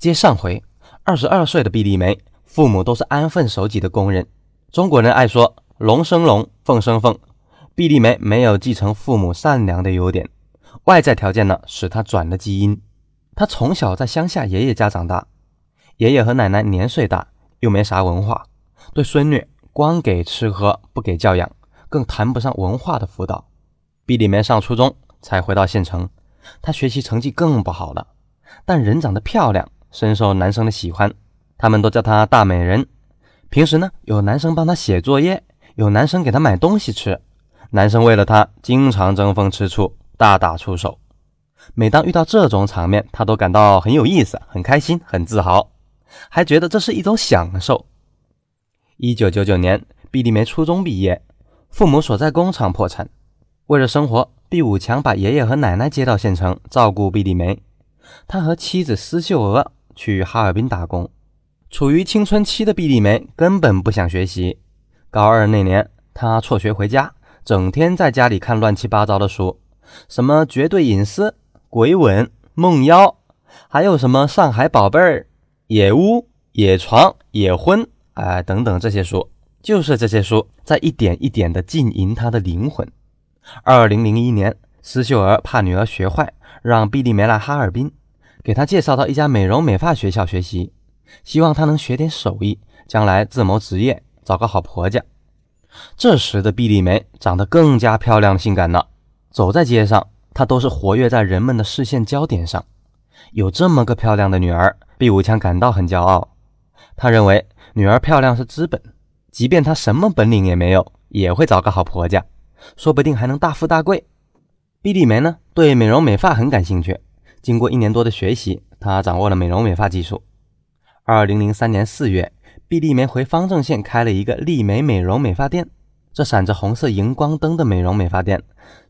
接上回，二十二岁的毕丽梅，父母都是安分守己的工人。中国人爱说“龙生龙，凤生凤”，毕丽梅没有继承父母善良的优点，外在条件呢使她转了基因。她从小在乡下爷爷家长大，爷爷和奶奶年岁大，又没啥文化，对孙女光给吃喝不给教养，更谈不上文化的辅导。毕丽梅上初中才回到县城，她学习成绩更不好了，但人长得漂亮。深受男生的喜欢，他们都叫她大美人。平时呢，有男生帮她写作业，有男生给她买东西吃，男生为了她经常争风吃醋，大打出手。每当遇到这种场面，她都感到很有意思、很开心、很自豪，还觉得这是一种享受。一九九九年，毕丽梅初中毕业，父母所在工厂破产，为了生活，毕武强把爷爷和奶奶接到县城照顾毕丽梅，他和妻子施秀娥。去哈尔滨打工，处于青春期的毕丽梅根本不想学习。高二那年，她辍学回家，整天在家里看乱七八糟的书，什么绝对隐私、鬼吻、梦妖，还有什么上海宝贝儿、野屋、野床、野婚，哎，等等这些书，就是这些书在一点一点的浸淫她的灵魂。二零零一年，施秀儿怕女儿学坏，让毕丽梅来哈尔滨。给她介绍到一家美容美发学校学习，希望她能学点手艺，将来自谋职业，找个好婆家。这时的毕丽梅长得更加漂亮性感了，走在街上，她都是活跃在人们的视线焦点上。有这么个漂亮的女儿，毕武强感到很骄傲。他认为女儿漂亮是资本，即便她什么本领也没有，也会找个好婆家，说不定还能大富大贵。毕丽梅呢，对美容美发很感兴趣。经过一年多的学习，她掌握了美容美发技术。二零零三年四月，毕丽梅回方正县开了一个丽美美容美发店。这闪着红色荧光灯的美容美发店，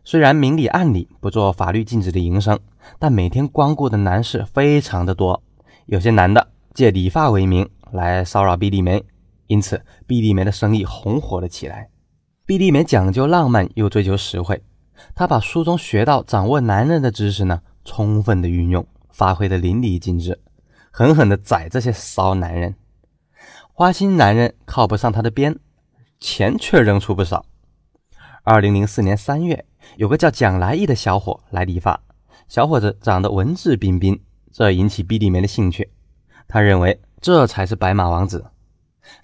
虽然明里暗里不做法律禁止的营生，但每天光顾的男士非常的多。有些男的借理发为名来骚扰毕丽梅，因此毕丽梅的生意红火了起来。毕丽梅讲究浪漫又追求实惠，她把书中学到掌握男人的知识呢。充分的运用，发挥的淋漓尽致，狠狠的宰这些骚男人。花心男人靠不上他的边，钱却扔出不少。二零零四年三月，有个叫蒋来义的小伙来理发，小伙子长得文质彬彬，这引起毕丽梅的兴趣。他认为这才是白马王子。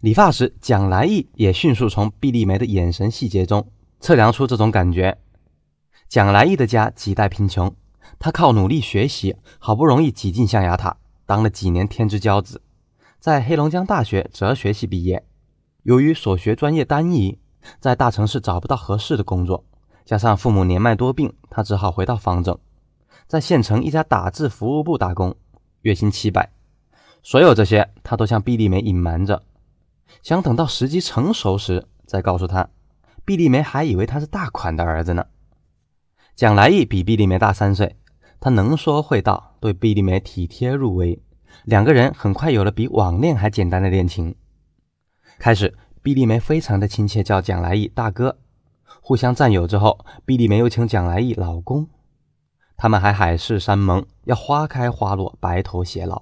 理发时，蒋来义也迅速从毕丽梅的眼神细节中测量出这种感觉。蒋来义的家几代贫穷。他靠努力学习，好不容易挤进象牙塔，当了几年天之骄子，在黑龙江大学哲学系毕业。由于所学专业单一，在大城市找不到合适的工作，加上父母年迈多病，他只好回到方正，在县城一家打字服务部打工，月薪七百。所有这些，他都向毕丽梅隐瞒着，想等到时机成熟时再告诉他。毕丽梅还以为他是大款的儿子呢。蒋来义比毕丽梅大三岁。他能说会道，对毕丽梅体贴入微，两个人很快有了比网恋还简单的恋情。开始，毕丽梅非常的亲切，叫蒋来义大哥。互相占有之后，毕丽梅又称蒋来义老公。他们还海誓山盟，要花开花落，白头偕老。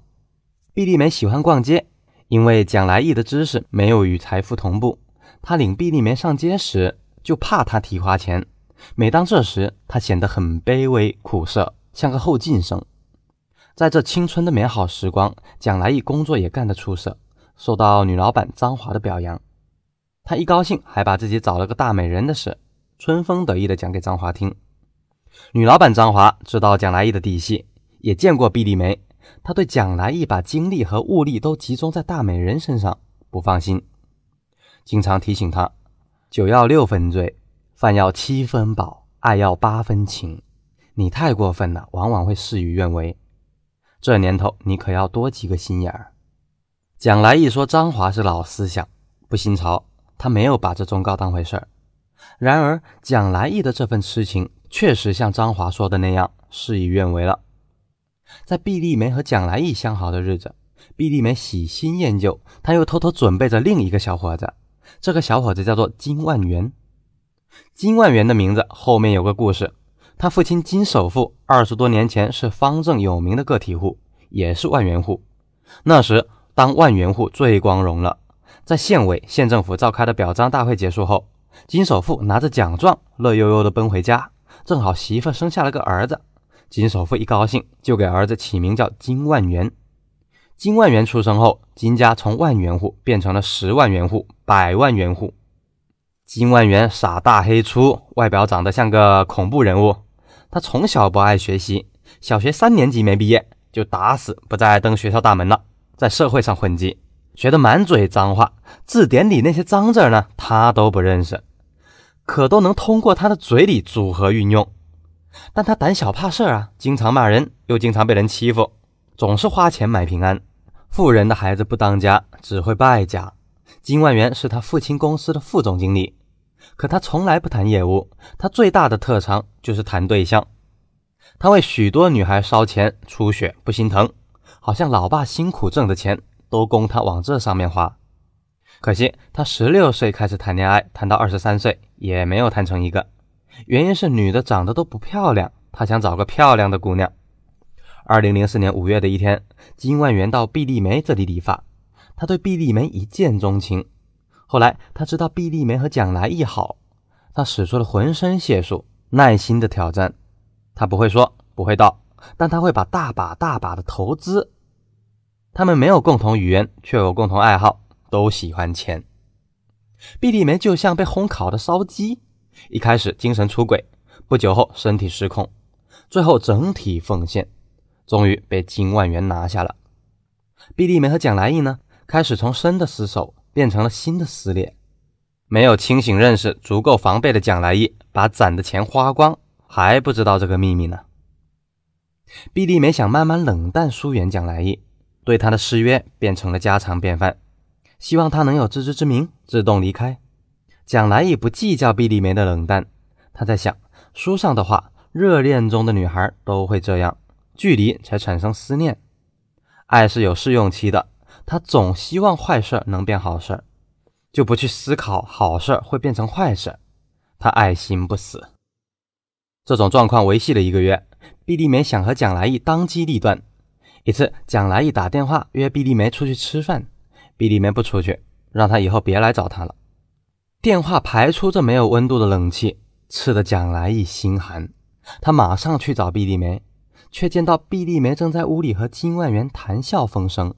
毕丽梅喜欢逛街，因为蒋来义的知识没有与财富同步，他领毕丽梅上街时就怕她提花钱。每当这时，他显得很卑微苦涩。像个后进生，在这青春的美好时光，蒋来义工作也干得出色，受到女老板张华的表扬。他一高兴，还把自己找了个大美人的事春风得意地讲给张华听。女老板张华知道蒋来义的底细，也见过毕丽梅，她对蒋来义把精力和物力都集中在大美人身上不放心，经常提醒他：酒要六分醉，饭要七分饱，爱要八分情。你太过分了，往往会事与愿违。这年头，你可要多几个心眼儿。蒋来义说张华是老思想，不新潮，他没有把这忠告当回事儿。然而，蒋来义的这份痴情，确实像张华说的那样，事与愿违了。在毕丽梅和蒋来义相好的日子，毕丽梅喜新厌旧，她又偷偷准备着另一个小伙子。这个小伙子叫做金万元。金万元的名字后面有个故事。他父亲金首富二十多年前是方正有名的个体户，也是万元户。那时当万元户最光荣了。在县委、县政府召开的表彰大会结束后，金首富拿着奖状，乐悠悠地奔回家。正好媳妇生下了个儿子，金首富一高兴，就给儿子起名叫金万元。金万元出生后，金家从万元户变成了十万元户、百万元户。金万元傻大黑粗，外表长得像个恐怖人物。他从小不爱学习，小学三年级没毕业，就打死不再登学校大门了，在社会上混迹。学得满嘴脏话，字典里那些脏字呢，他都不认识，可都能通过他的嘴里组合运用。但他胆小怕事啊，经常骂人，又经常被人欺负，总是花钱买平安。富人的孩子不当家，只会败家。金万元是他父亲公司的副总经理，可他从来不谈业务，他最大的特长就是谈对象。他为许多女孩烧钱出血不心疼，好像老爸辛苦挣的钱。都供他往这上面花，可惜他十六岁开始谈恋爱，谈到二十三岁也没有谈成一个。原因是女的长得都不漂亮，他想找个漂亮的姑娘。二零零四年五月的一天，金万元到毕丽梅这里理发，他对毕丽梅一见钟情。后来他知道毕丽梅和蒋来义好，他使出了浑身解数，耐心的挑战。他不会说，不会道，但他会把大把大把的投资。他们没有共同语言，却有共同爱好，都喜欢钱。毕丽梅就像被烘烤的烧鸡，一开始精神出轨，不久后身体失控，最后整体奉献，终于被金万元拿下了。毕丽梅和蒋来义呢，开始从深的死守变成了新的撕裂。没有清醒认识、足够防备的蒋来义，把攒的钱花光，还不知道这个秘密呢。毕丽梅想慢慢冷淡疏远蒋来义。对他的誓约变成了家常便饭，希望他能有自知之明，自动离开。蒋来义不计较毕丽梅的冷淡，他在想书上的话：热恋中的女孩都会这样，距离才产生思念。爱是有试用期的，他总希望坏事能变好事，就不去思考好事会变成坏事。他爱心不死。这种状况维系了一个月，毕丽梅想和蒋来义当机立断。一次，蒋来义打电话约毕丽梅出去吃饭，毕丽梅不出去，让他以后别来找他了。电话排出这没有温度的冷气，刺得蒋来义心寒。他马上去找毕丽梅，却见到毕丽梅正在屋里和金万元谈笑风生。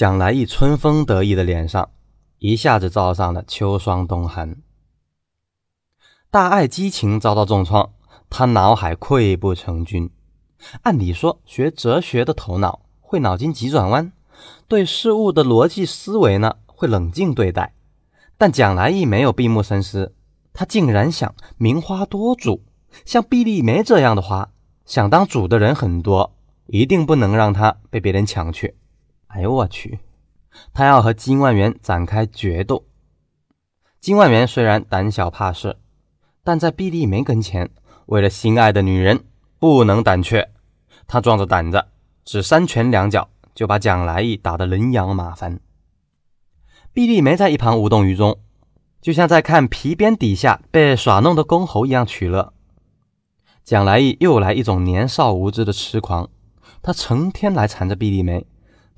蒋来义春风得意的脸上，一下子罩上了秋霜冬寒。大爱激情遭到重创，他脑海溃不成军。按理说，学哲学的头脑会脑筋急转弯，对事物的逻辑思维呢会冷静对待。但蒋来义没有闭目深思，他竟然想名花多主，像毕丽梅这样的花，想当主的人很多，一定不能让他被别人抢去。哎呦我去！他要和金万元展开决斗。金万元虽然胆小怕事，但在毕丽梅跟前，为了心爱的女人。不能胆怯，他壮着胆子，只三拳两脚就把蒋来义打得人仰马翻。毕丽梅在一旁无动于衷，就像在看皮鞭底下被耍弄的公猴一样取乐。蒋来义又来一种年少无知的痴狂，他成天来缠着毕丽梅。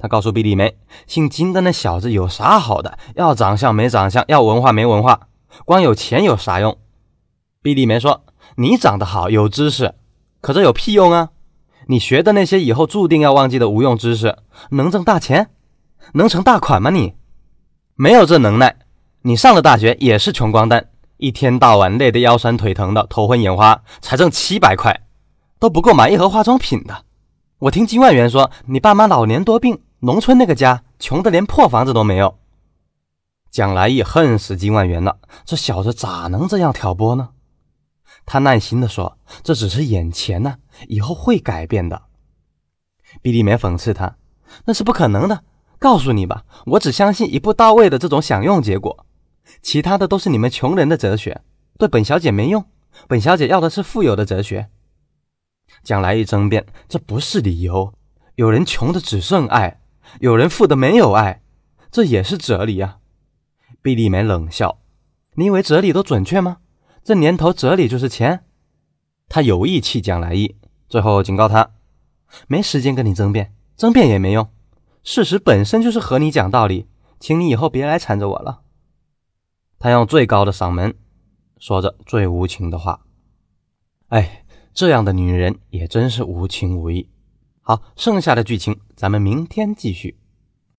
他告诉毕丽梅，姓金的那小子有啥好的？要长相没长相，要文化没文化，光有钱有啥用？毕丽梅说：“你长得好，有知识。”可这有屁用啊！你学的那些以后注定要忘记的无用知识，能挣大钱，能成大款吗？你没有这能耐，你上了大学也是穷光蛋，一天到晚累得腰酸腿疼的，头昏眼花，才挣七百块，都不够买一盒化妆品的。我听金万元说，你爸妈老年多病，农村那个家穷得连破房子都没有。蒋来义恨死金万元了，这小子咋能这样挑拨呢？他耐心地说：“这只是眼前呢，以后会改变的。”毕丽梅讽刺他：“那是不可能的。告诉你吧，我只相信一步到位的这种享用结果，其他的都是你们穷人的哲学，对本小姐没用。本小姐要的是富有的哲学。”蒋来一争辩：“这不是理由。有人穷的只剩爱，有人富的没有爱，这也是哲理啊。”毕丽梅冷笑：“你以为哲理都准确吗？”这年头，哲理就是钱。他有意气蒋来义，最后警告他：没时间跟你争辩，争辩也没用。事实本身就是和你讲道理，请你以后别来缠着我了。他用最高的嗓门说着最无情的话。哎，这样的女人也真是无情无义。好，剩下的剧情咱们明天继续。